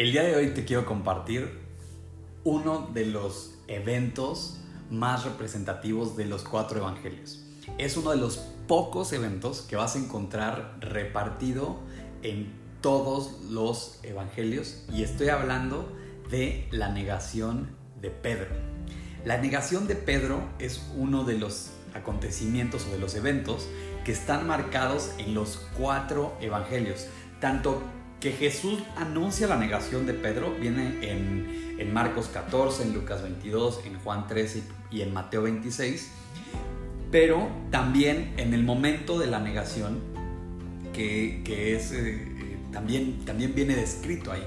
El día de hoy te quiero compartir uno de los eventos más representativos de los cuatro evangelios. Es uno de los pocos eventos que vas a encontrar repartido en todos los evangelios y estoy hablando de la negación de Pedro. La negación de Pedro es uno de los acontecimientos o de los eventos que están marcados en los cuatro evangelios, tanto que Jesús anuncia la negación de Pedro, viene en, Marcos 14, en Lucas 22, en Juan 13 y en Mateo 26, pero también en el momento de la negación, que, es, eh, también, también viene descrito ahí,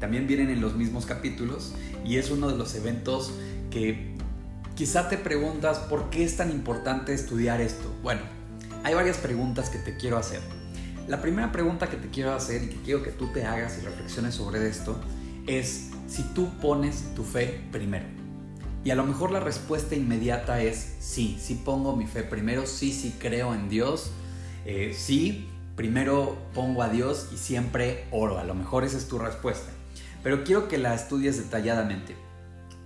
también vienen en los mismos capítulos y es uno de los eventos que quizá te preguntas por qué es tan importante estudiar esto. Bueno, hay varias preguntas que te quiero hacer. La primera pregunta que te quiero hacer y que quiero que tú te hagas y reflexiones sobre esto es si tú pones tu fe primero. Y a lo mejor la respuesta inmediata es sí, sí pongo mi fe primero, sí, sí creo en Dios, eh, sí, primero pongo a Dios y siempre oro. A lo mejor esa es tu respuesta. Pero quiero que la estudies detalladamente.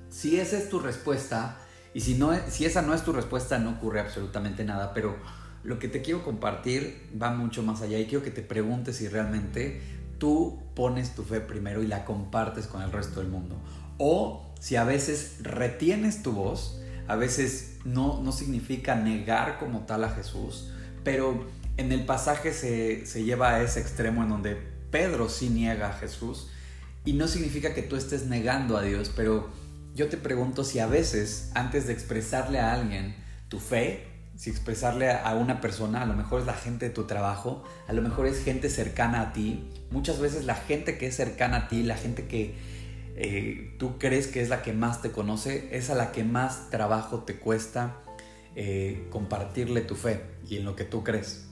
Si esa es tu respuesta, y si, no, si esa no es tu respuesta, no ocurre absolutamente nada, pero lo que te quiero compartir va mucho más allá y quiero que te preguntes si realmente tú pones tu fe primero y la compartes con el resto del mundo. O si a veces retienes tu voz, a veces no, no significa negar como tal a Jesús, pero en el pasaje se, se lleva a ese extremo en donde Pedro sí niega a Jesús y no significa que tú estés negando a Dios, pero yo te pregunto si a veces antes de expresarle a alguien tu fe, si expresarle a una persona, a lo mejor es la gente de tu trabajo, a lo mejor es gente cercana a ti. Muchas veces la gente que es cercana a ti, la gente que eh, tú crees que es la que más te conoce, es a la que más trabajo te cuesta eh, compartirle tu fe y en lo que tú crees.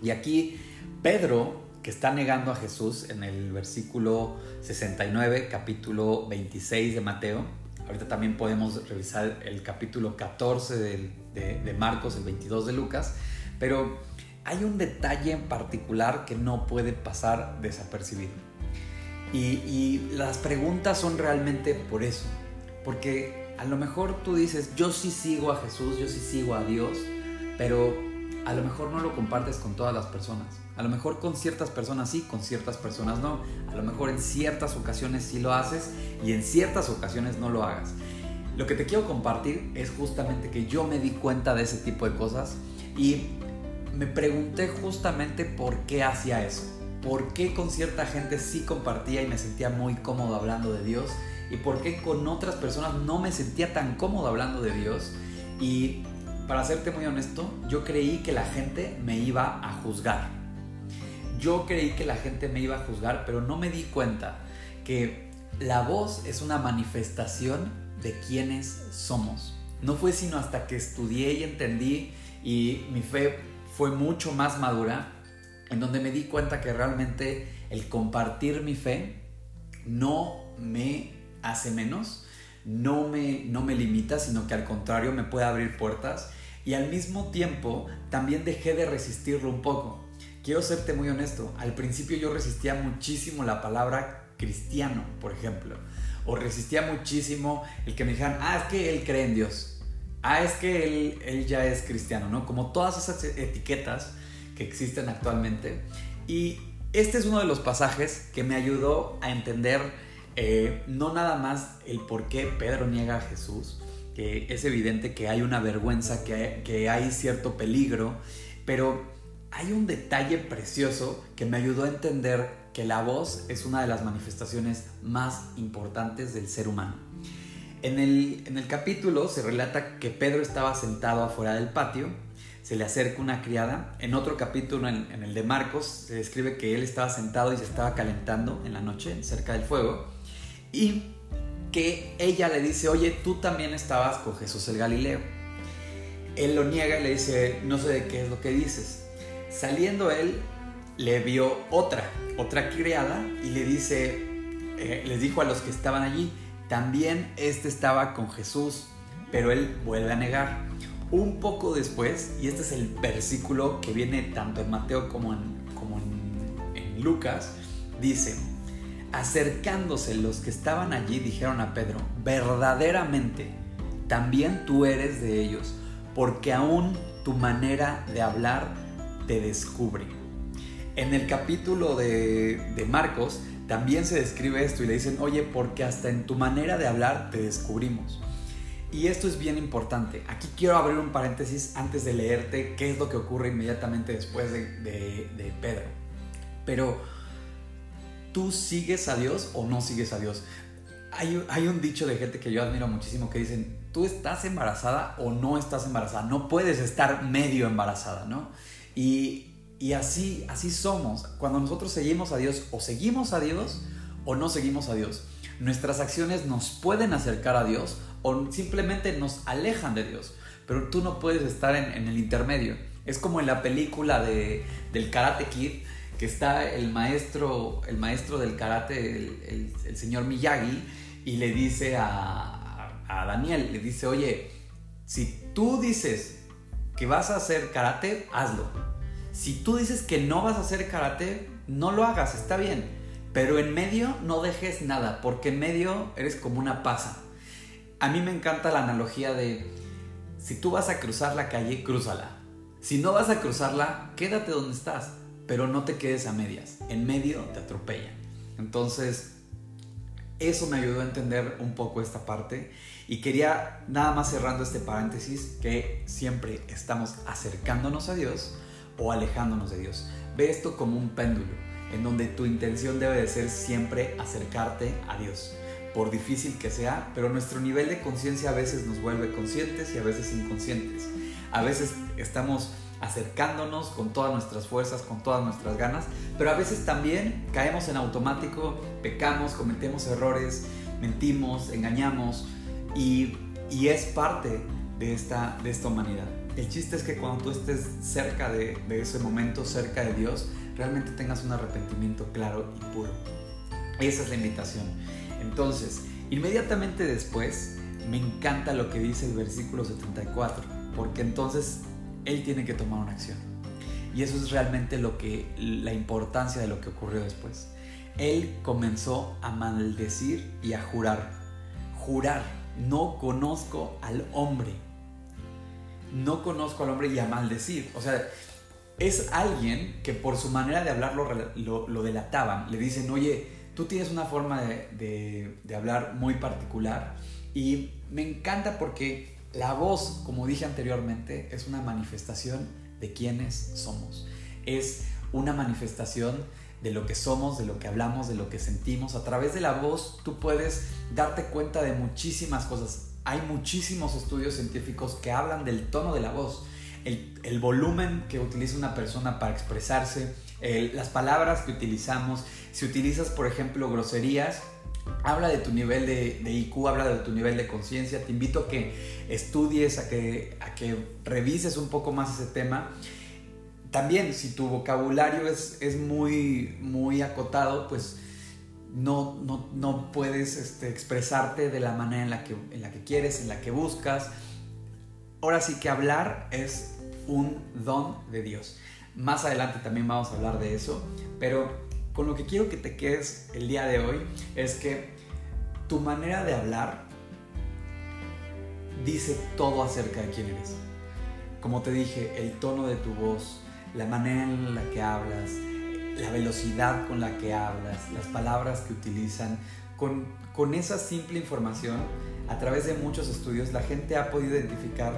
Y aquí Pedro, que está negando a Jesús en el versículo 69, capítulo 26 de Mateo, ahorita también podemos revisar el capítulo 14 del de, Marcos, el 22 de Lucas, pero hay un detalle en particular que no puede pasar desapercibido. Y, las preguntas son realmente por eso, porque a lo mejor tú dices, yo sí sigo a Jesús, yo sí sigo a Dios, pero a lo mejor no lo compartes con todas las personas. A lo mejor con ciertas personas sí, con ciertas personas no. A lo mejor en ciertas ocasiones sí lo haces y en ciertas ocasiones no lo hagas. Lo que te quiero compartir es justamente que yo me di cuenta de ese tipo de cosas y me pregunté justamente por qué hacía eso. ¿Por qué con cierta gente sí compartía y me sentía muy cómodo hablando de Dios? ¿Y por qué con otras personas no me sentía tan cómodo hablando de Dios? Y para serte muy honesto, yo creí que la gente me iba a juzgar. Yo creí que la gente me iba a juzgar, pero no me di cuenta que la voz es una manifestación de quiénes somos. No fue sino hasta que estudié y entendí y mi fe fue mucho más madura, en donde me di cuenta que realmente el compartir mi fe no me hace menos, no me, no me limita, sino que al contrario me puede abrir puertas y al mismo tiempo también dejé de resistirlo un poco. Quiero serte muy honesto, al principio yo resistía muchísimo la palabra cristiano, por ejemplo o resistía muchísimo el que me dijeran, ah, es que él cree en Dios, ah, es que él, él ya es cristiano, ¿no? Como todas esas etiquetas que existen actualmente. Y este es uno de los pasajes que me ayudó a entender eh, no nada más el por qué Pedro niega a Jesús, que es evidente que hay una vergüenza, que que hay cierto peligro, pero hay un detalle precioso que me ayudó a entender que la voz es una de las manifestaciones más importantes del ser humano. En el, en el capítulo se relata que Pedro estaba sentado afuera del patio, se le acerca una criada. En otro capítulo, en, en el de Marcos, se describe que él estaba sentado y se estaba calentando en la noche cerca del fuego y que ella le dice, oye, tú también estabas con Jesús el Galileo. Él lo niega y le dice, no sé de qué es lo que dices. Saliendo él, le vio otra, otra criada y le dice, eh, les dijo a los que estaban allí, también este estaba con Jesús, pero él vuelve a negar. Un poco después, y este es el versículo que viene tanto en Mateo como en, como en Lucas, dice, Acercándose los que estaban allí dijeron a Pedro, verdaderamente, también tú eres de ellos, porque aún tu manera de hablar te descubre. En el capítulo de, Marcos también se describe esto y le dicen, oye, porque hasta en tu manera de hablar te descubrimos. Y esto es bien importante. Aquí quiero abrir un paréntesis antes de leerte qué es lo que ocurre inmediatamente después de, Pedro. Pero, ¿tú sigues a Dios o no sigues a Dios? Hay, un dicho de gente que yo admiro muchísimo que dicen, tú estás embarazada o no estás embarazada, no puedes estar medio embarazada, ¿no? Y, y así, así somos. Cuando nosotros seguimos a Dios, o seguimos a Dios o no seguimos a Dios. Nuestras acciones nos pueden acercar a Dios o simplemente nos alejan de Dios. Pero tú no puedes estar en, el intermedio. Es como en la película de, del Karate Kid, que está el maestro, el maestro del karate, el, señor Miyagi, y le dice a, a Daniel, le dice, oye, si tú dices que vas a hacer karate, hazlo si tú dices que no vas a hacer karate, no lo hagas, está bien. Pero en medio no dejes nada, porque en medio eres como una pasa. A mí me encanta la analogía de, si tú vas a cruzar la calle, crúzala. Si no vas a cruzarla, quédate donde estás, pero no te quedes a medias. En medio te atropellan. Entonces, eso me ayudó a entender un poco esta parte y quería nada más cerrando este paréntesis que siempre estamos acercándonos a Dios o alejándonos de Dios. Ve esto como un péndulo, en donde tu intención debe de ser siempre acercarte a Dios, por difícil que sea, pero nuestro nivel de conciencia a veces nos vuelve conscientes y a veces inconscientes. A veces estamos acercándonos con todas nuestras fuerzas, con todas nuestras ganas, pero a veces también caemos en automático, pecamos, cometemos errores, mentimos, engañamos y, y es parte de esta, de esta humanidad. El chiste es que cuando tú estés cerca de, ese momento, cerca de Dios, realmente tengas un arrepentimiento claro y puro. Esa es la invitación. Entonces, inmediatamente después, me encanta lo que dice el versículo 74, porque entonces Él tiene que tomar una acción. Y eso es realmente lo que, la importancia de lo que ocurrió después. Él comenzó a maldecir y a jurar. Jurar, no conozco al hombre no conozco al hombre y a maldecir. O sea, es alguien que por su manera de hablar lo, delataban. Le dicen, oye, tú tienes una forma de, hablar muy particular y me encanta porque la voz, como dije anteriormente, es una manifestación de quiénes somos. Es una manifestación de lo que somos, de lo que hablamos, de lo que sentimos. A través de la voz tú puedes darte cuenta de muchísimas cosas hay muchísimos estudios científicos que hablan del tono de la voz, el, volumen que utiliza una persona para expresarse, las palabras que utilizamos. Si utilizas, por ejemplo, groserías, habla de tu nivel de, IQ, habla de tu nivel de conciencia. Te invito a que estudies, a que, a que revises un poco más ese tema. También, si tu vocabulario es, es muy, muy acotado, pues no, no, puedes este, expresarte de la manera en la, que, en la que quieres, en la que buscas. Ahora sí que hablar es un don de Dios. Más adelante también vamos a hablar de eso, pero con lo que quiero que te quedes el día de hoy es que tu manera de hablar dice todo acerca de quién eres. Como te dije, el tono de tu voz, la manera en la que hablas, la velocidad con la que hablas, las palabras que utilizan, con, con esa simple información, a través de muchos estudios, la gente ha podido identificar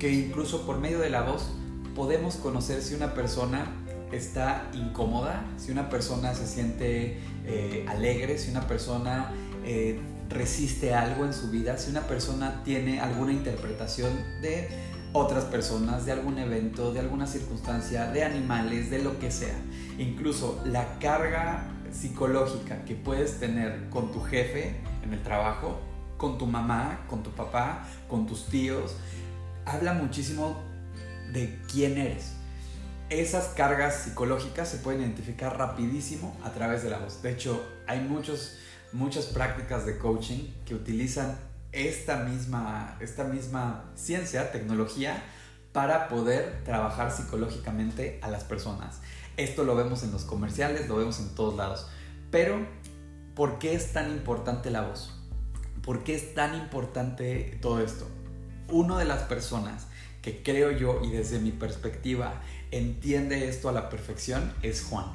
que incluso por medio de la voz podemos conocer si una persona está incómoda, si una persona se siente eh, alegre, si una persona eh, resiste algo en su vida, si una persona tiene alguna interpretación de otras personas, de algún evento, de alguna circunstancia, de animales, de lo que sea. Incluso la carga psicológica que puedes tener con tu jefe en el trabajo, con tu mamá, con tu papá, con tus tíos, habla muchísimo de quién eres. Esas cargas psicológicas se pueden identificar rapidísimo a través de la voz. De hecho, hay muchos, muchas prácticas de coaching que utilizan esta misma, esta misma ciencia, tecnología, para poder trabajar psicológicamente a las personas. Esto lo vemos en los comerciales, lo vemos en todos lados. Pero ¿por qué es tan importante la voz? ¿Por qué es tan importante todo esto? Una de las personas que creo yo y desde mi perspectiva entiende esto a la perfección es Juan.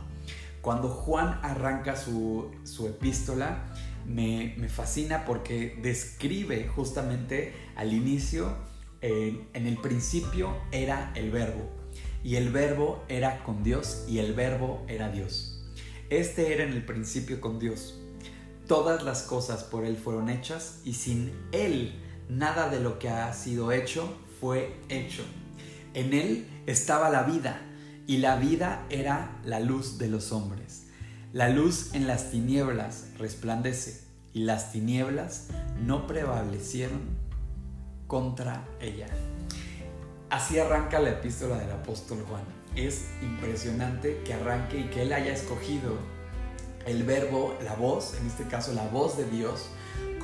Cuando Juan arranca su, epístola, me, fascina porque describe justamente al inicio, en el principio era el verbo, y el verbo era con Dios, y el verbo era Dios. Este era en el principio con Dios. Todas las cosas por Él fueron hechas, y sin Él nada de lo que ha sido hecho fue hecho. En Él estaba la vida y la vida era la luz de los hombres. La luz en las tinieblas resplandece y las tinieblas no prevalecieron contra ella. Así arranca la epístola del apóstol Juan. Es impresionante que arranque y que él haya escogido el verbo, la voz, en este caso la voz de Dios,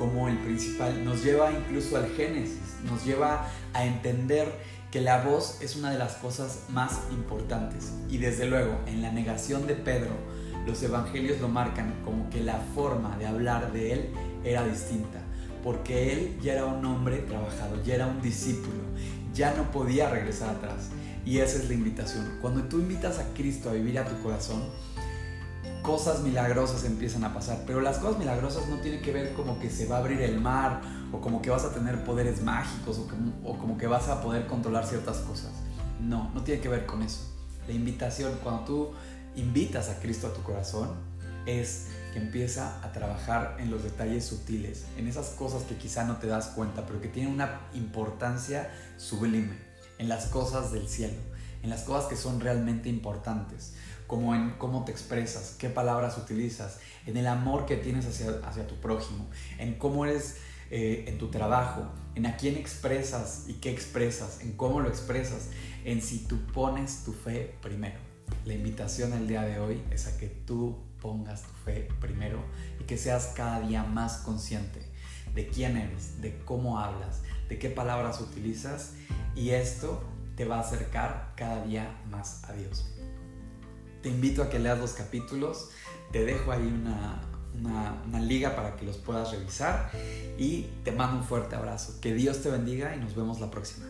como el principal. Nos lleva incluso al Génesis, nos lleva a entender que la voz es una de las cosas más importantes. Y desde luego, en la negación de Pedro, los evangelios lo marcan como que la forma de hablar de él era distinta, porque él ya era un hombre trabajado, ya era un discípulo, ya no podía regresar atrás. Y esa es la invitación. Cuando tú invitas a Cristo a vivir a tu corazón, cosas milagrosas empiezan a pasar. Pero las cosas milagrosas no tienen que ver como que se va a abrir el mar o como que vas a tener poderes mágicos o como, o como que vas a poder controlar ciertas cosas. No, no tiene que ver con eso. La invitación, cuando tú invitas a Cristo a tu corazón, es que empieza a trabajar en los detalles sutiles, en esas cosas que quizá no te das cuenta, pero que tienen una importancia sublime, en las cosas del cielo, en las cosas que son realmente importantes como en cómo te expresas, qué palabras utilizas, en el amor que tienes hacia, hacia tu prójimo, en cómo eres eh, en tu trabajo, en a quién expresas y qué expresas, en cómo lo expresas, en si tú pones tu fe primero. La invitación el día de hoy es a que tú pongas tu fe primero y que seas cada día más consciente de quién eres, de cómo hablas, de qué palabras utilizas y esto te va a acercar cada día más a Dios. Te invito a que leas los capítulos, te dejo ahí una, una, liga para que los puedas revisar y te mando un fuerte abrazo. Que Dios te bendiga y nos vemos la próxima.